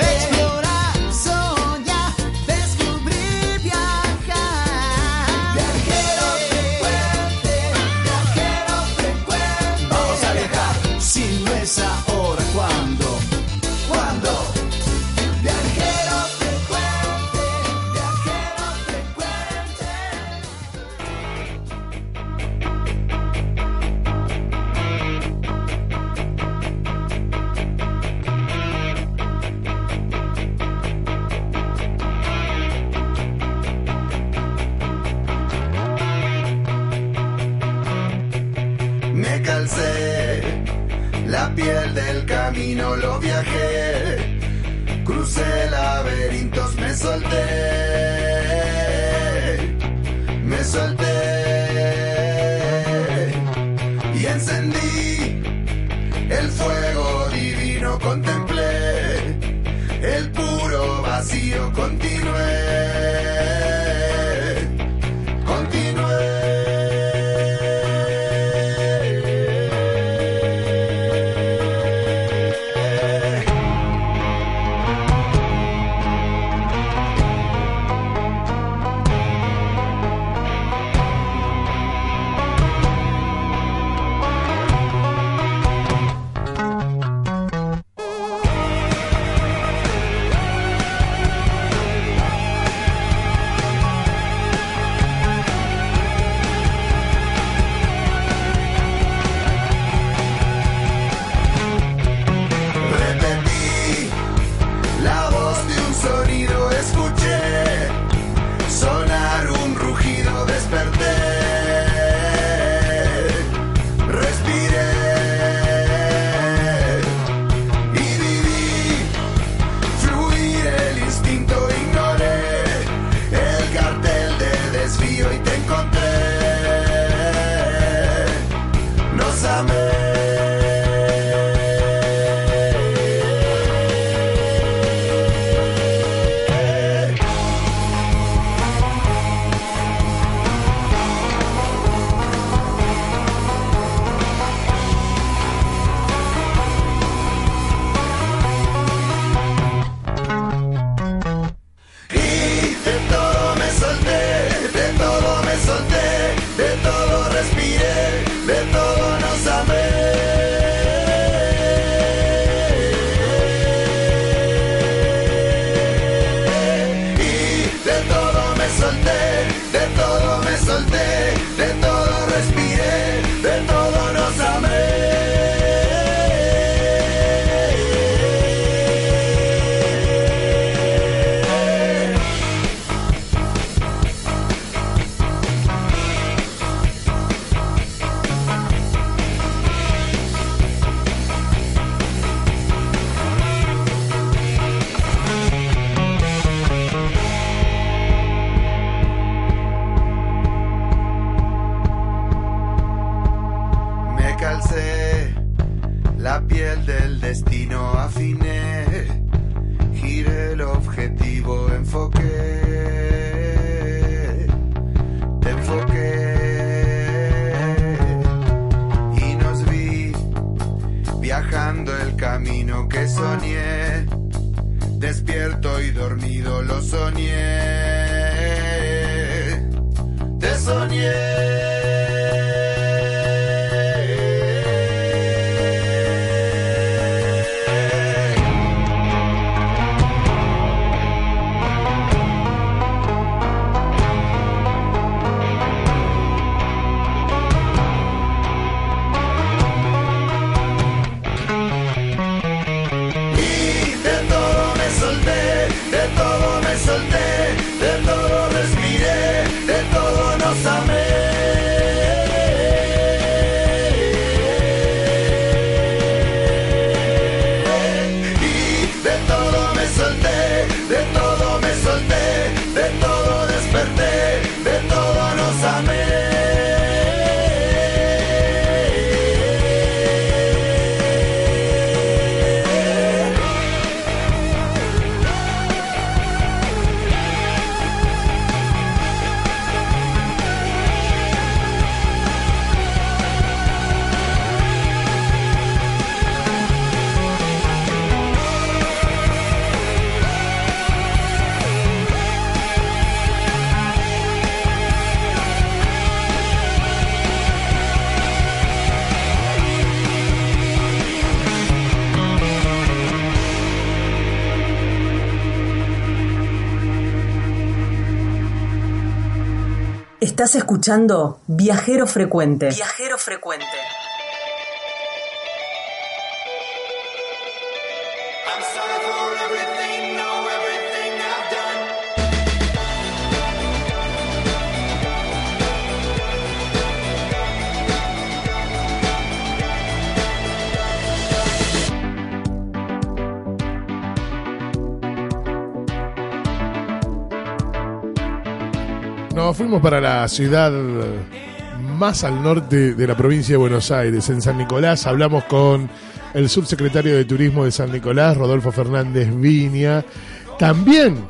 Hey, calcé. La piel del camino, lo viajé, crucé laberintos, me solté, me solté. Y encendí el fuego divino, contemplé el puro vacío, continué, soñé, Estás escuchando Viajero Frecuente. Viajero Frecuente. Nos fuimos para la ciudad más al norte de la provincia de Buenos Aires, en San Nicolás. Hablamos con el subsecretario de Turismo de San Nicolás, Rodolfo Fernández Viña. También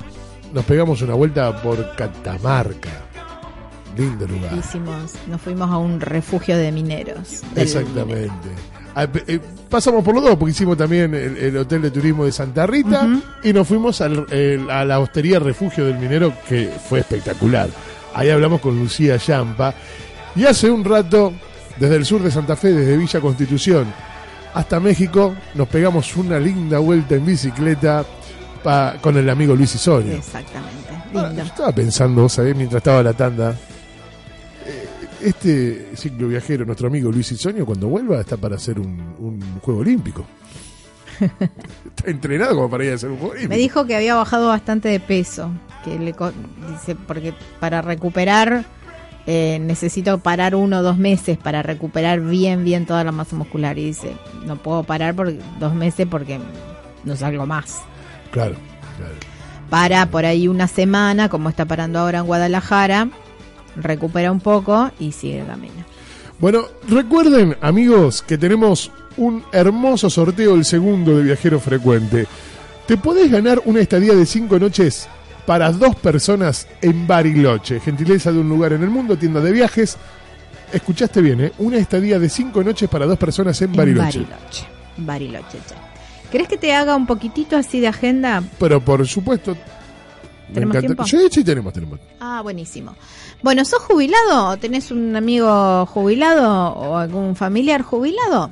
nos pegamos una vuelta por Catamarca. Lindo lugar. Hicimos, nos fuimos a un refugio de mineros. Exactamente. Ah, eh, Pasamos por los dos, porque hicimos también el, el Hotel de Turismo de Santa Rita y nos fuimos al- el- a la hostería Refugio del Minero, que fue espectacular. Ahí hablamos con Lucía Yampa. Y hace un rato, desde el sur de Santa Fe, desde Villa Constitución hasta México, nos pegamos una linda vuelta en bicicleta pa- con el amigo Luis Isorio. Exactamente. Ah, Lindo. yo estaba pensando, ¿sabés? Mientras estaba la tanda. eh, Este ciclo viajero, nuestro amigo Luis Isoño, cuando vuelva, está para hacer un, un juego olímpico. está entrenado como para ir a hacer un juego olímpico. Me dijo que había bajado bastante de peso. Que le co- dice, porque para recuperar eh, necesito parar uno o dos meses para recuperar bien, bien toda la masa muscular. Y dice, no puedo parar por dos meses porque no salgo más. Claro, claro. Para por ahí una semana, como está parando ahora en Guadalajara, recupera un poco y sigue camino. Bueno, recuerden, amigos, que tenemos un hermoso sorteo, el segundo de Viajero Frecuente. Te podés ganar una estadía de cinco noches para dos personas en Bariloche, gentileza de un lugar en el mundo, tienda de viajes. Escuchaste bien, ¿eh? Una estadía de cinco noches para dos personas en En Bariloche. Bariloche. Bariloche, che. ¿Querés que te haga un poquitito así de agenda? Pero por supuesto. ¿Tenemos tiempo? Sí, sí, tenemos, tenemos. Ah, buenísimo. Bueno, ¿sos jubilado tenés un amigo jubilado o algún familiar jubilado?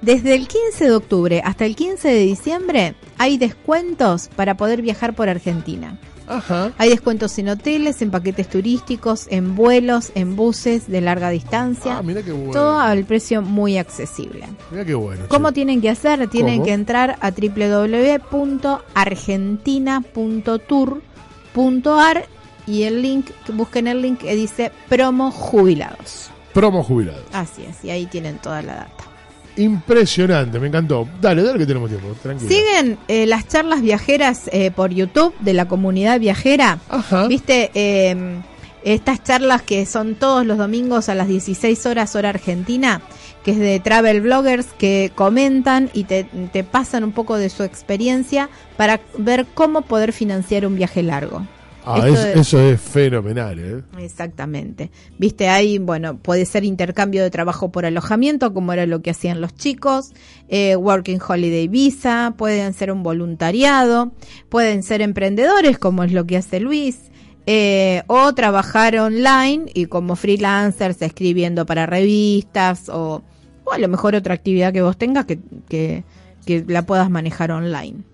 Desde el 15 de octubre hasta el 15 de diciembre hay descuentos para poder viajar por Argentina. Ajá. Hay descuentos en hoteles, en paquetes turísticos, en vuelos, en buses de larga distancia. Ah, mira qué bueno. Todo al precio muy accesible. Mira qué bueno. ¿Cómo che. tienen que hacer? Tienen ¿Cómo? que entrar a www.argentina.tour.ar y el link, busquen el link que dice promo jubilados. Promo jubilados. Así es, y ahí tienen toda la data. Impresionante, me encantó. Dale, dale que tenemos tiempo, tranquilo. Siguen eh, las charlas viajeras eh, por YouTube de la comunidad viajera. Ajá. ¿Viste? Eh, estas charlas que son todos los domingos a las 16 horas hora argentina, que es de travel bloggers que comentan y te, te pasan un poco de su experiencia para ver cómo poder financiar un viaje largo. Ah, es- eso es fenomenal, ¿eh? Exactamente. Viste, ahí, bueno, puede ser intercambio de trabajo por alojamiento, como era lo que hacían los chicos, eh, Working Holiday Visa, pueden ser un voluntariado, pueden ser emprendedores, como es lo que hace Luis, eh, o trabajar online y como freelancers escribiendo para revistas, o, o a lo mejor otra actividad que vos tengas que, que, que la puedas manejar online.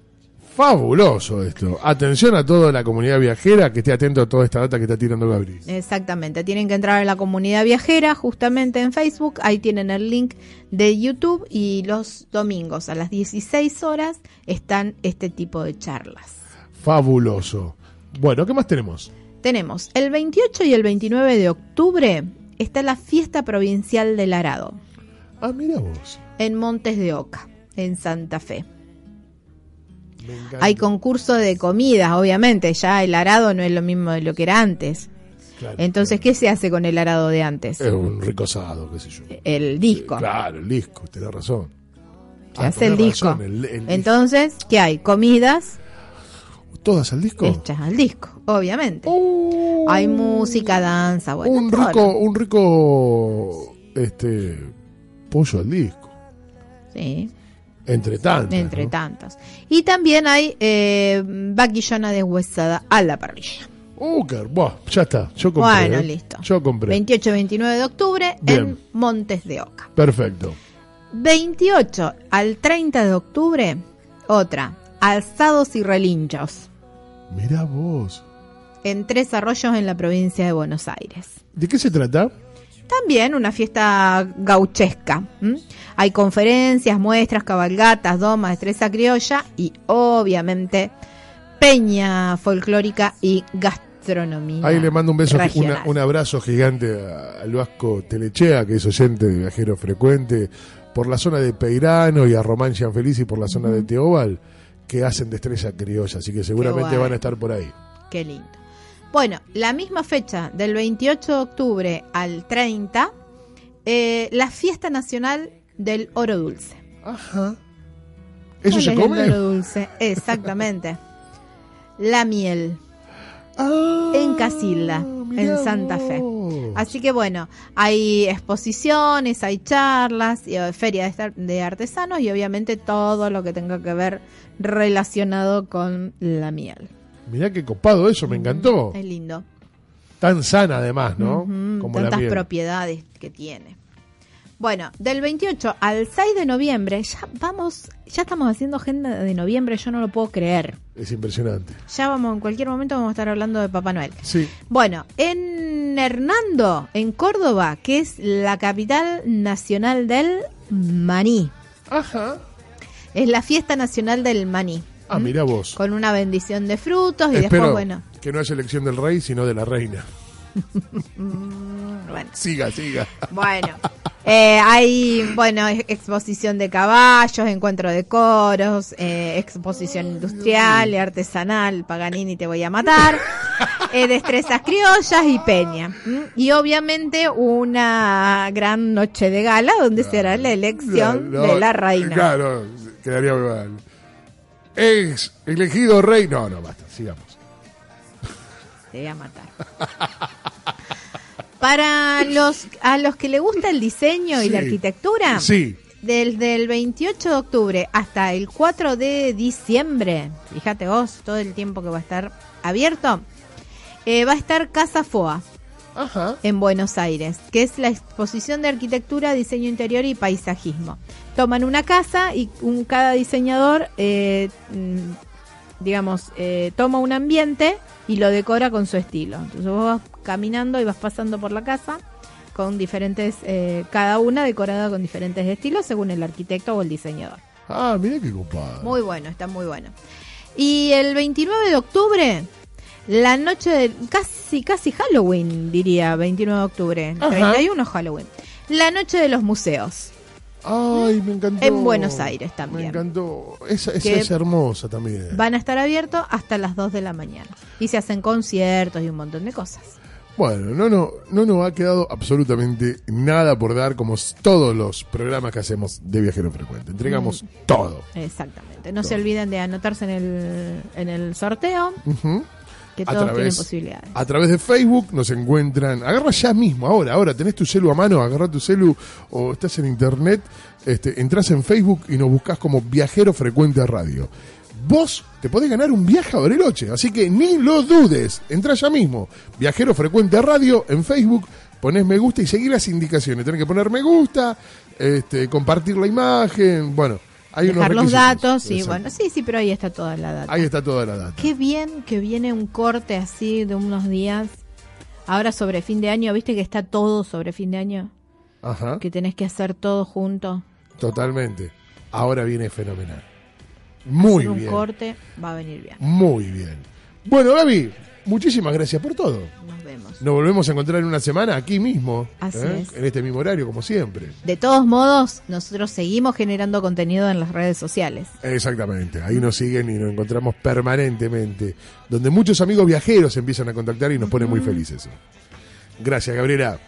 Fabuloso esto. Atención a toda la comunidad viajera que esté atento a toda esta data que está tirando Gabriel. Exactamente, tienen que entrar a la comunidad viajera justamente en Facebook, ahí tienen el link de YouTube y los domingos a las 16 horas están este tipo de charlas. Fabuloso. Bueno, ¿qué más tenemos? Tenemos el 28 y el 29 de octubre está la fiesta provincial del Arado Ah, mira vos. en Montes de Oca, en Santa Fe. Hay concurso de comidas, obviamente, ya el arado no es lo mismo de lo que era antes. Claro, Entonces, ¿qué se hace con el arado de antes? Es un ricosado, qué sé yo. El disco. Claro, el disco, tenés razón. Se Ah, hace el tenés disco. razón, el- el disco. Entonces, ¿qué hay? Comidas ¿Todas al disco? hechas al disco, obviamente. Uh, Hay música, danza, bueno. un todo rico, un rico este pollo al disco. Sí, Entre tantos. entre ¿no? tantos. Y también hay eh, vaquillona deshuesada a la parrilla. Uh, buah, ya está. Yo compré. Bueno, ¿eh? listo. Yo compré. 28 y 29 de octubre Bien. en Montes de Oca. Perfecto. 28 al 30 de octubre, otra, alzados y relinchos, Mirá vos. en Tres Arroyos en la provincia de Buenos Aires. ¿De qué se trata? También una fiesta gauchesca. Hay conferencias, muestras, cabalgatas, domas, destreza criolla y obviamente peña folclórica y gastronomía. Ahí le mando un beso, una- un abrazo gigante a- al Vasco Telechea, que es oyente de viajero frecuente, por la zona de Peirano y a Román Gianfelici por la zona de Teobal, que hacen destreza criolla, así que seguramente van a estar por ahí. Qué lindo. Bueno, la misma fecha, del 28 de octubre al 30, eh, la fiesta nacional del oro dulce. Ajá. ¿Eso ¿Cuál se es come? El oro dulce, exactamente. la miel. Ah, en Casilda, en Santa Fe. Así que bueno, hay exposiciones, hay charlas, y, eh, feria de, artesanos y obviamente todo lo que tenga que ver relacionado con la miel. Mirá qué copado eso, me encantó. Es lindo. Tan sana además, ¿no? Como la tantas miel. propiedades que tiene. Bueno, del 28 al 6 de noviembre, ya vamos, ya estamos haciendo agenda de noviembre, yo no lo puedo creer. Es impresionante. Ya vamos, en cualquier momento vamos a estar hablando de Papá Noel. Sí. Bueno, en Hernando, en Córdoba, que es la capital nacional del maní. Ajá. Es la fiesta nacional del maní. Ah, mirá vos. Con una bendición de frutos y Espero después, bueno, que no haya elección del rey, sino de la reina. bueno. Siga, siga. Bueno, eh, hay, bueno, ex- exposición de caballos, encuentro de coros, eh, exposición industrial, artesanal, Paganini te voy a matar, eh, destrezas criollas y peña. Y obviamente una gran noche de gala donde será la elección No, de la reina. Claro, quedaría muy mal. Ex elegido rey. No, no, basta, sigamos. Te voy a matar. Para los a los que le gusta el diseño y la arquitectura, Sí. Desde el 28 de octubre hasta el 4 de diciembre, fíjate vos, todo el tiempo que va a estar abierto, eh, va a estar Casa Foa Ajá. en Buenos Aires, que es la exposición de arquitectura, diseño interior y paisajismo. Toman una casa y un, cada diseñador, eh, mm, digamos, eh, toma un ambiente y lo decora con su estilo. Entonces vos vas caminando y vas pasando por la casa con diferentes, eh, cada una decorada con diferentes estilos según el arquitecto o el diseñador. Ah, mira qué copado. Muy bueno, está muy bueno. Y el 29 de octubre, la noche de casi casi Halloween, diría, 29 de octubre, Ajá. 31 Halloween. La noche de los museos. Ay, me encantó. En Buenos Aires también. Me encantó. Esa, esa Que es hermosa también. Van a estar abiertos hasta las 2 de la mañana. Y se hacen conciertos y un montón de cosas. Bueno, no, no, no nos ha quedado absolutamente nada por dar, como todos los programas que hacemos de Viajero Frecuente. Entregamos Mm. todo. Exactamente. No se olviden de anotarse en el, en el sorteo, Ujú. Que A todos tienen través, posibilidades. a través de Facebook nos encuentran. Agarra ya mismo, ahora, ahora. Tenés tu celu a mano, agarra tu celu o estás en internet, este, entras en Facebook y nos buscas como Viajero Frecuente Radio. Vos te podés ganar un viaje a Bariloche, así que ni lo dudes. Entra ya mismo. Viajero Frecuente Radio en Facebook, ponés me gusta y seguir las indicaciones. Tenés que poner me gusta, este, compartir la imagen, bueno, hay unos Dejar los datos, y Exacto. bueno, sí, sí, pero ahí está toda la data. Ahí está toda la data. Qué bien que viene un corte así de unos días. Ahora sobre fin de año, viste que está todo sobre fin de año, Ajá. que tenés que hacer todo junto. Totalmente. Ahora viene fenomenal. Muy Hacer un bien. corte va a venir bien. Muy bien. Bueno, Gaby, muchísimas gracias por todo. Nos vemos. Nos volvemos a encontrar en una semana aquí mismo, Así ¿eh? es. en este mismo horario, como siempre. De todos modos, nosotros seguimos generando contenido en las redes sociales. Exactamente, ahí nos siguen y nos encontramos permanentemente, donde muchos amigos viajeros empiezan a contactar y nos ponen muy felices. Gracias, Gabriela.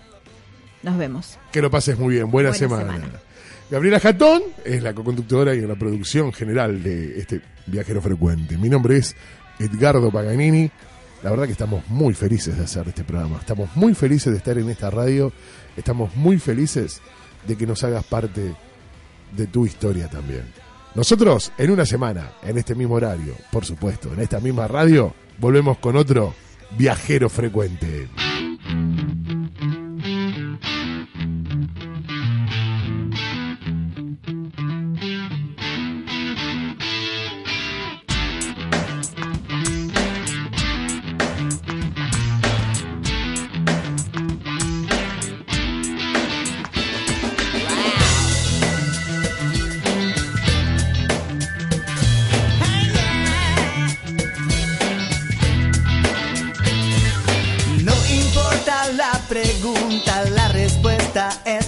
Nos vemos. Que lo pases muy bien. Buena, Buena semana. semana. Gabriela Jatón es la co-conductora y en la producción general de este viajero frecuente. Mi nombre es Edgardo Paganini. La verdad que estamos muy felices de hacer este programa. Estamos muy felices de estar en esta radio. Estamos muy felices de que nos hagas parte de tu historia también. Nosotros en una semana, en este mismo horario, por supuesto, en esta misma radio, volvemos con otro viajero frecuente.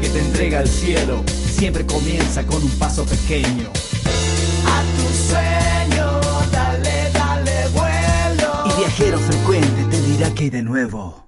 Que te entrega al cielo. Siempre comienza con un paso pequeño. A tu sueño, dale, dale vuelo. Y viajero frecuente te dirá que hay de nuevo.